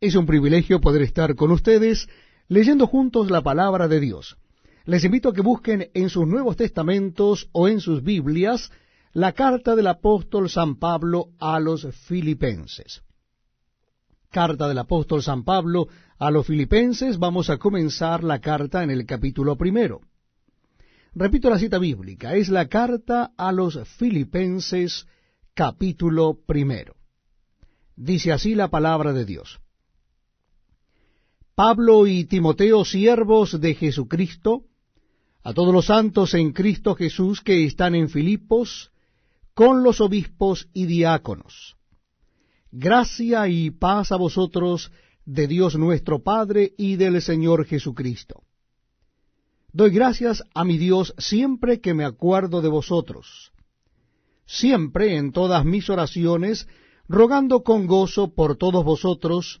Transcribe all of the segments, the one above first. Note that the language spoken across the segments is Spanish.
Es un privilegio poder estar con ustedes leyendo juntos la palabra de Dios. Les invito a que busquen en sus Nuevos Testamentos o en sus Biblias la carta del apóstol San Pablo a los filipenses. Carta del apóstol San Pablo a los filipenses, vamos a comenzar la carta en el capítulo primero. Repito la cita bíblica, es la carta a los filipenses capítulo primero. Dice así la palabra de Dios. Pablo y Timoteo, siervos de Jesucristo, a todos los santos en Cristo Jesús que están en Filipos, con los obispos y diáconos. Gracia y paz a vosotros de Dios nuestro Padre y del Señor Jesucristo. Doy gracias a mi Dios siempre que me acuerdo de vosotros, siempre en todas mis oraciones, rogando con gozo por todos vosotros,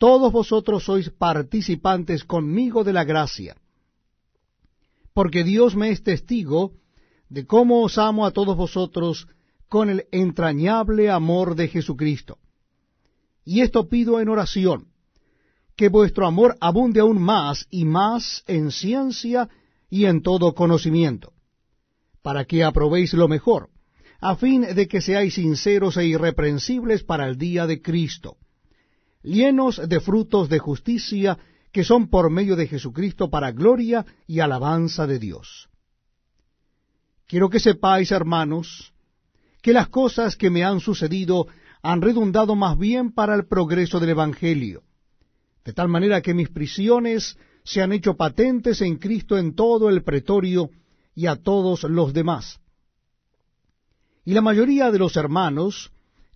todos vosotros sois participantes conmigo de la gracia. Porque Dios me es testigo de cómo os amo a todos vosotros con el entrañable amor de Jesucristo. Y esto pido en oración, que vuestro amor abunde aún más y más en ciencia y en todo conocimiento, para que aprobéis lo mejor, a fin de que seáis sinceros e irreprensibles para el día de Cristo llenos de frutos de justicia que son por medio de Jesucristo para gloria y alabanza de Dios. Quiero que sepáis, hermanos, que las cosas que me han sucedido han redundado más bien para el progreso del Evangelio, de tal manera que mis prisiones se han hecho patentes en Cristo en todo el pretorio y a todos los demás. Y la mayoría de los hermanos,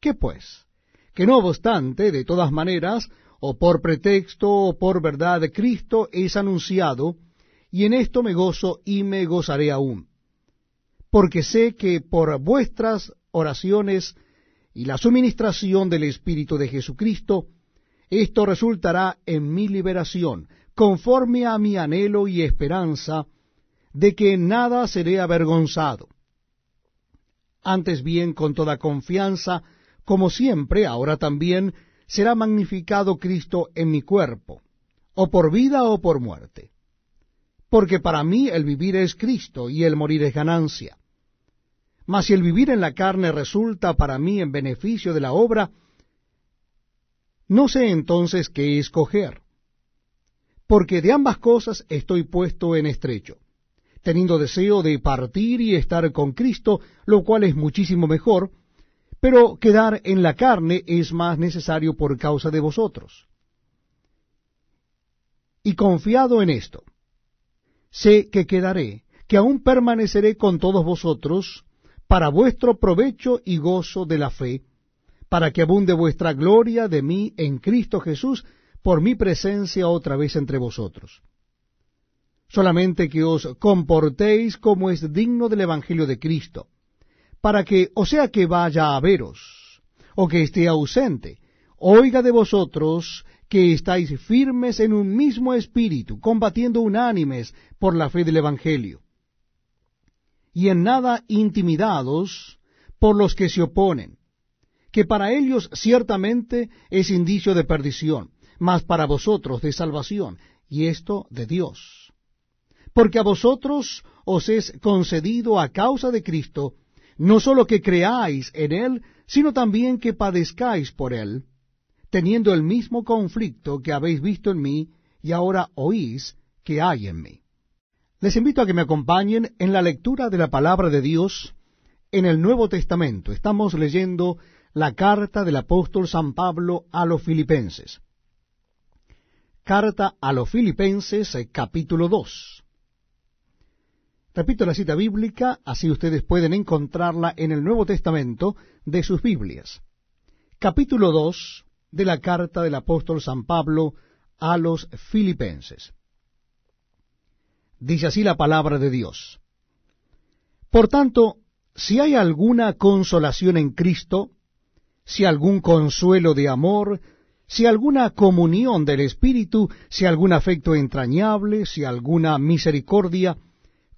¿Qué pues? Que no obstante, de todas maneras, o por pretexto o por verdad, Cristo es anunciado, y en esto me gozo y me gozaré aún. Porque sé que por vuestras oraciones y la suministración del Espíritu de Jesucristo, esto resultará en mi liberación, conforme a mi anhelo y esperanza de que en nada seré avergonzado. Antes bien, con toda confianza, como siempre, ahora también, será magnificado Cristo en mi cuerpo, o por vida o por muerte. Porque para mí el vivir es Cristo y el morir es ganancia. Mas si el vivir en la carne resulta para mí en beneficio de la obra, no sé entonces qué escoger. Porque de ambas cosas estoy puesto en estrecho, teniendo deseo de partir y estar con Cristo, lo cual es muchísimo mejor, pero quedar en la carne es más necesario por causa de vosotros. Y confiado en esto, sé que quedaré, que aún permaneceré con todos vosotros, para vuestro provecho y gozo de la fe, para que abunde vuestra gloria de mí en Cristo Jesús por mi presencia otra vez entre vosotros. Solamente que os comportéis como es digno del Evangelio de Cristo, para que, o sea que vaya a veros, o que esté ausente, oiga de vosotros que estáis firmes en un mismo espíritu, combatiendo unánimes por la fe del Evangelio, y en nada intimidados por los que se oponen, que para ellos ciertamente es indicio de perdición, mas para vosotros de salvación, y esto de Dios. Porque a vosotros os es concedido a causa de Cristo no solo que creáis en Él, sino también que padezcáis por Él, teniendo el mismo conflicto que habéis visto en mí y ahora oís que hay en mí. Les invito a que me acompañen en la lectura de la palabra de Dios en el Nuevo Testamento. Estamos leyendo la carta del apóstol San Pablo a los filipenses. Carta a los filipenses, capítulo 2. Repito la cita bíblica, así ustedes pueden encontrarla en el Nuevo Testamento de sus Biblias. Capítulo 2 de la carta del apóstol San Pablo a los filipenses. Dice así la palabra de Dios. Por tanto, si hay alguna consolación en Cristo, si algún consuelo de amor, si alguna comunión del Espíritu, si algún afecto entrañable, si alguna misericordia,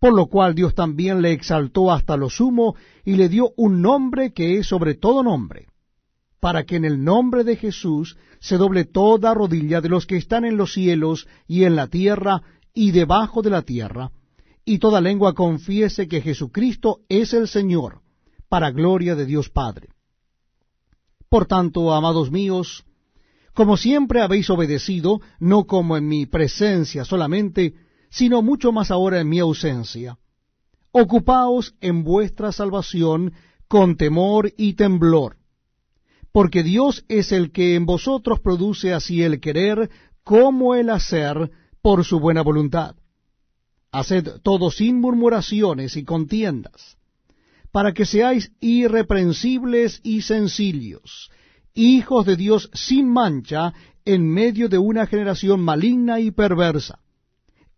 Por lo cual Dios también le exaltó hasta lo sumo y le dio un nombre que es sobre todo nombre, para que en el nombre de Jesús se doble toda rodilla de los que están en los cielos y en la tierra y debajo de la tierra, y toda lengua confiese que Jesucristo es el Señor, para gloria de Dios Padre. Por tanto, amados míos, como siempre habéis obedecido, no como en mi presencia solamente, sino mucho más ahora en mi ausencia, ocupaos en vuestra salvación con temor y temblor, porque Dios es el que en vosotros produce así el querer como el hacer por su buena voluntad. Haced todo sin murmuraciones y contiendas, para que seáis irreprensibles y sencillos, hijos de Dios sin mancha, en medio de una generación maligna y perversa,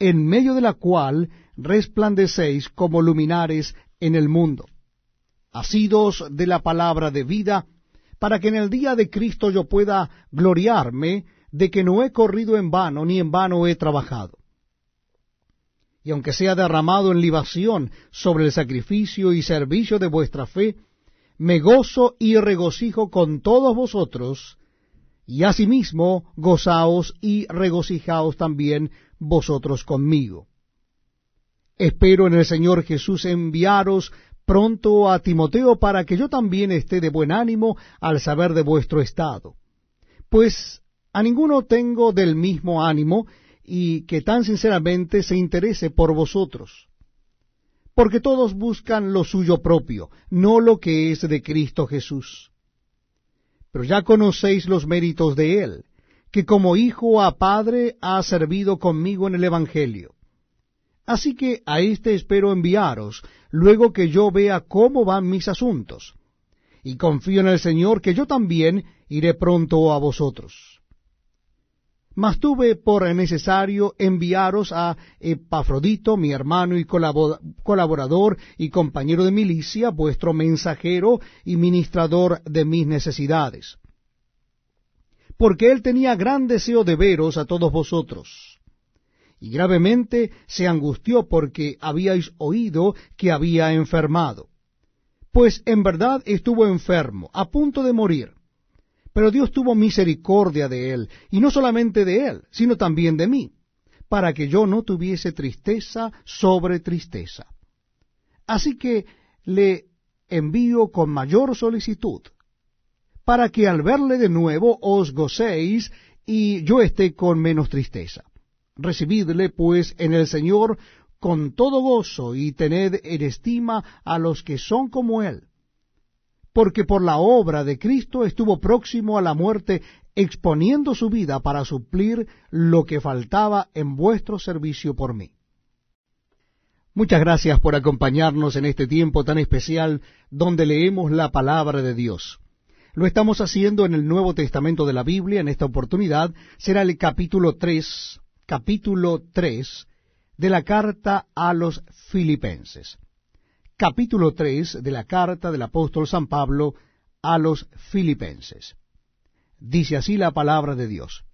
en medio de la cual resplandecéis como luminares en el mundo, asidos de la palabra de vida, para que en el día de Cristo yo pueda gloriarme de que no he corrido en vano, ni en vano he trabajado. Y aunque sea derramado en libación sobre el sacrificio y servicio de vuestra fe, me gozo y regocijo con todos vosotros, y asimismo gozaos y regocijaos también vosotros conmigo. Espero en el Señor Jesús enviaros pronto a Timoteo para que yo también esté de buen ánimo al saber de vuestro estado. Pues a ninguno tengo del mismo ánimo, y que tan sinceramente se interese por vosotros. Porque todos buscan lo suyo propio, no lo que es de Cristo Jesús. Pero ya conocéis los méritos de Él, que como hijo a padre ha servido conmigo en el Evangelio. Así que a éste espero enviaros, luego que yo vea cómo van mis asuntos. Y confío en el Señor que yo también iré pronto a vosotros mas tuve por necesario enviaros a Epafrodito, mi hermano y colaborador y compañero de milicia, vuestro mensajero y ministrador de mis necesidades. Porque él tenía gran deseo de veros a todos vosotros. Y gravemente se angustió porque habíais oído que había enfermado. Pues en verdad estuvo enfermo, a punto de morir pero Dios tuvo misericordia de él, y no solamente de él, sino también de mí, para que yo no tuviese tristeza sobre tristeza. Así que le envío con mayor solicitud, para que al verle de nuevo os gocéis y yo esté con menos tristeza. Recibidle, pues, en el Señor con todo gozo y tened en estima a los que son como Él porque por la obra de Cristo estuvo próximo a la muerte, exponiendo su vida para suplir lo que faltaba en vuestro servicio por mí. Muchas gracias por acompañarnos en este tiempo tan especial donde leemos la palabra de Dios. Lo estamos haciendo en el Nuevo Testamento de la Biblia. En esta oportunidad será el capítulo 3, capítulo 3 de la carta a los filipenses. Capítulo 3 de la carta del apóstol San Pablo a los filipenses. Dice así la palabra de Dios.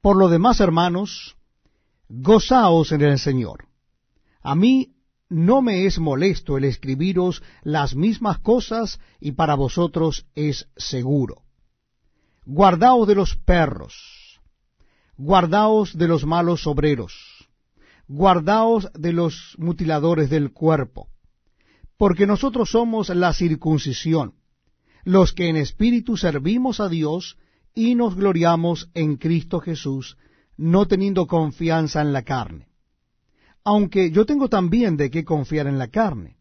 Por lo demás, hermanos, gozaos en el Señor. A mí no me es molesto el escribiros las mismas cosas y para vosotros es seguro. Guardaos de los perros, guardaos de los malos obreros, guardaos de los mutiladores del cuerpo, porque nosotros somos la circuncisión, los que en espíritu servimos a Dios y nos gloriamos en Cristo Jesús, no teniendo confianza en la carne. Aunque yo tengo también de qué confiar en la carne.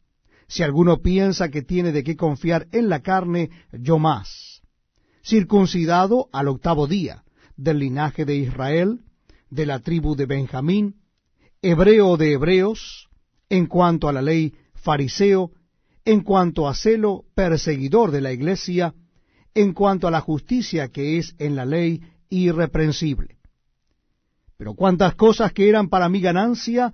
Si alguno piensa que tiene de qué confiar en la carne, yo más. Circuncidado al octavo día, del linaje de Israel, de la tribu de Benjamín, hebreo de hebreos, en cuanto a la ley fariseo, en cuanto a celo perseguidor de la iglesia, en cuanto a la justicia que es en la ley irreprensible. Pero cuantas cosas que eran para mi ganancia,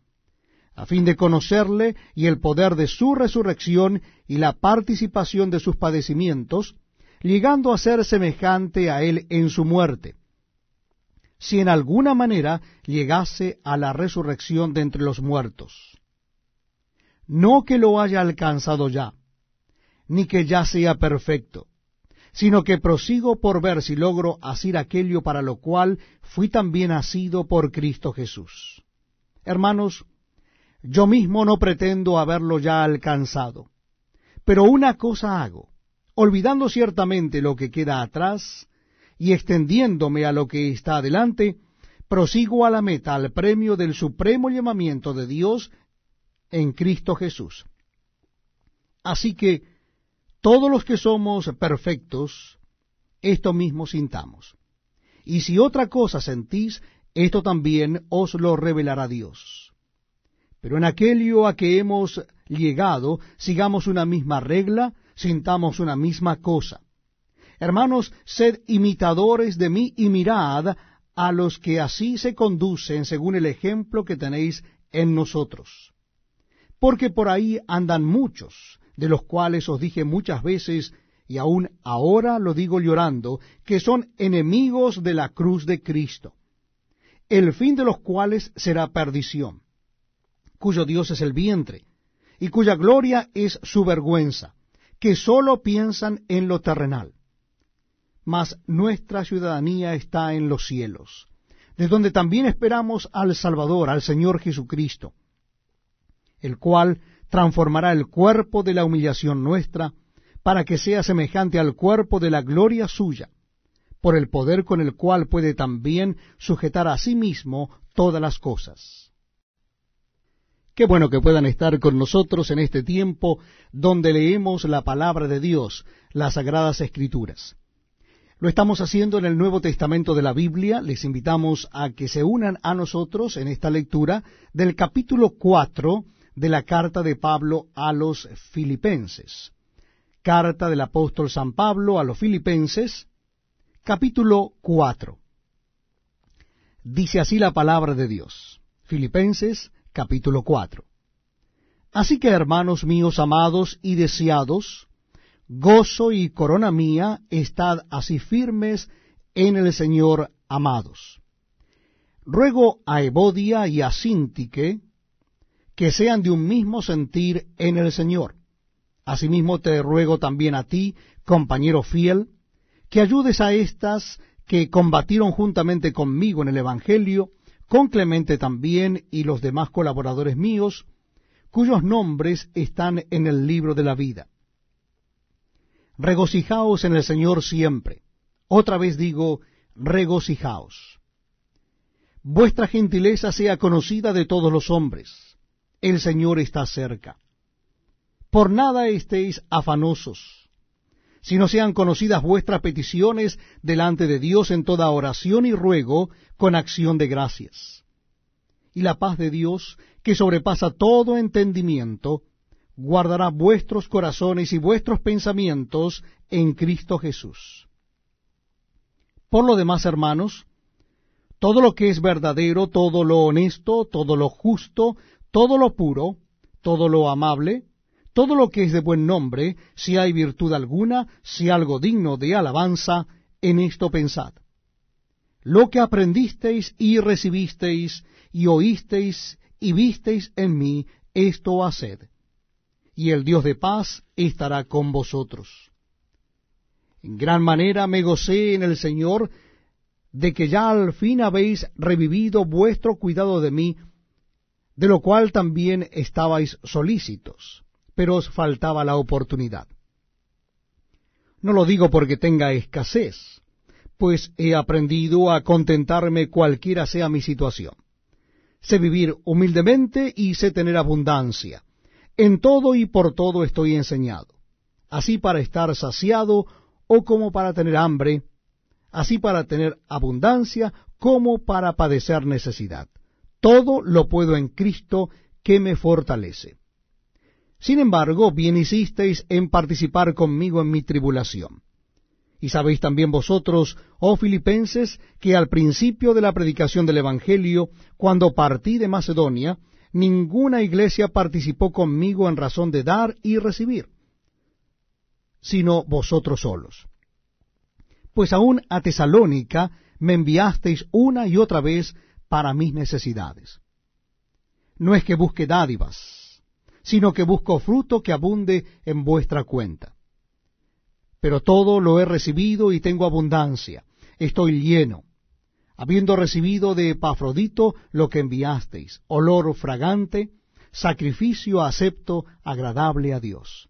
a fin de conocerle y el poder de su resurrección y la participación de sus padecimientos, llegando a ser semejante a él en su muerte, si en alguna manera llegase a la resurrección de entre los muertos. No que lo haya alcanzado ya, ni que ya sea perfecto, sino que prosigo por ver si logro asir aquello para lo cual fui también asido por Cristo Jesús. Hermanos, yo mismo no pretendo haberlo ya alcanzado, pero una cosa hago, olvidando ciertamente lo que queda atrás y extendiéndome a lo que está adelante, prosigo a la meta, al premio del supremo llamamiento de Dios en Cristo Jesús. Así que, todos los que somos perfectos, esto mismo sintamos. Y si otra cosa sentís, esto también os lo revelará Dios. Pero en aquello a que hemos llegado, sigamos una misma regla, sintamos una misma cosa. Hermanos, sed imitadores de mí y mirad a los que así se conducen según el ejemplo que tenéis en nosotros. Porque por ahí andan muchos, de los cuales os dije muchas veces, y aún ahora lo digo llorando, que son enemigos de la cruz de Cristo, el fin de los cuales será perdición, cuyo Dios es el vientre, y cuya gloria es su vergüenza, que sólo piensan en lo terrenal. Mas nuestra ciudadanía está en los cielos, de donde también esperamos al Salvador, al Señor Jesucristo, el cual transformará el cuerpo de la humillación nuestra, para que sea semejante al cuerpo de la gloria suya, por el poder con el cual puede también sujetar a sí mismo todas las cosas. Qué bueno que puedan estar con nosotros en este tiempo donde leemos la palabra de Dios, las sagradas escrituras. Lo estamos haciendo en el Nuevo Testamento de la Biblia. Les invitamos a que se unan a nosotros en esta lectura del capítulo cuatro de la carta de Pablo a los filipenses. Carta del apóstol San Pablo a los filipenses, capítulo 4. Dice así la palabra de Dios. Filipenses, capítulo 4. Así que, hermanos míos amados y deseados, gozo y corona mía, estad así firmes en el Señor amados. Ruego a Evodia y a Sintique, que sean de un mismo sentir en el Señor. Asimismo te ruego también a ti, compañero fiel, que ayudes a estas que combatieron juntamente conmigo en el Evangelio, con Clemente también y los demás colaboradores míos, cuyos nombres están en el libro de la vida. Regocijaos en el Señor siempre. Otra vez digo, regocijaos. Vuestra gentileza sea conocida de todos los hombres. El Señor está cerca. Por nada estéis afanosos, sino sean conocidas vuestras peticiones delante de Dios en toda oración y ruego con acción de gracias. Y la paz de Dios, que sobrepasa todo entendimiento, guardará vuestros corazones y vuestros pensamientos en Cristo Jesús. Por lo demás, hermanos, todo lo que es verdadero, todo lo honesto, todo lo justo, todo lo puro, todo lo amable, todo lo que es de buen nombre, si hay virtud alguna, si algo digno de alabanza, en esto pensad. Lo que aprendisteis y recibisteis y oísteis y visteis en mí, esto haced, y el Dios de paz estará con vosotros. En gran manera me gocé en el Señor de que ya al fin habéis revivido vuestro cuidado de mí, de lo cual también estabais solícitos pero os faltaba la oportunidad. No lo digo porque tenga escasez, pues he aprendido a contentarme cualquiera sea mi situación. Sé vivir humildemente y sé tener abundancia. En todo y por todo estoy enseñado, así para estar saciado o como para tener hambre, así para tener abundancia como para padecer necesidad. Todo lo puedo en Cristo que me fortalece. Sin embargo, bien hicisteis en participar conmigo en mi tribulación. Y sabéis también vosotros, oh filipenses, que al principio de la predicación del Evangelio, cuando partí de Macedonia, ninguna iglesia participó conmigo en razón de dar y recibir, sino vosotros solos. Pues aún a Tesalónica me enviasteis una y otra vez para mis necesidades. No es que busque dádivas, sino que busco fruto que abunde en vuestra cuenta. Pero todo lo he recibido y tengo abundancia, estoy lleno, habiendo recibido de Epafrodito lo que enviasteis, olor fragante, sacrificio acepto, agradable a Dios.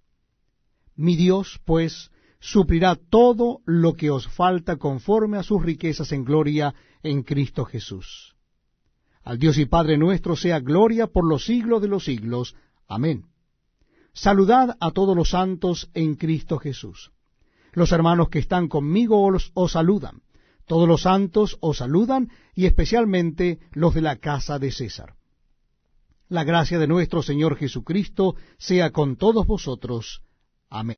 Mi Dios, pues, suplirá todo lo que os falta conforme a sus riquezas en gloria en Cristo Jesús. Al Dios y Padre nuestro sea gloria por los siglos de los siglos. Amén. Saludad a todos los santos en Cristo Jesús. Los hermanos que están conmigo os, os, saludan. Todos los santos os saludan y especialmente los de la casa de César. La gracia de nuestro Señor Jesucristo sea con todos vosotros. Amén.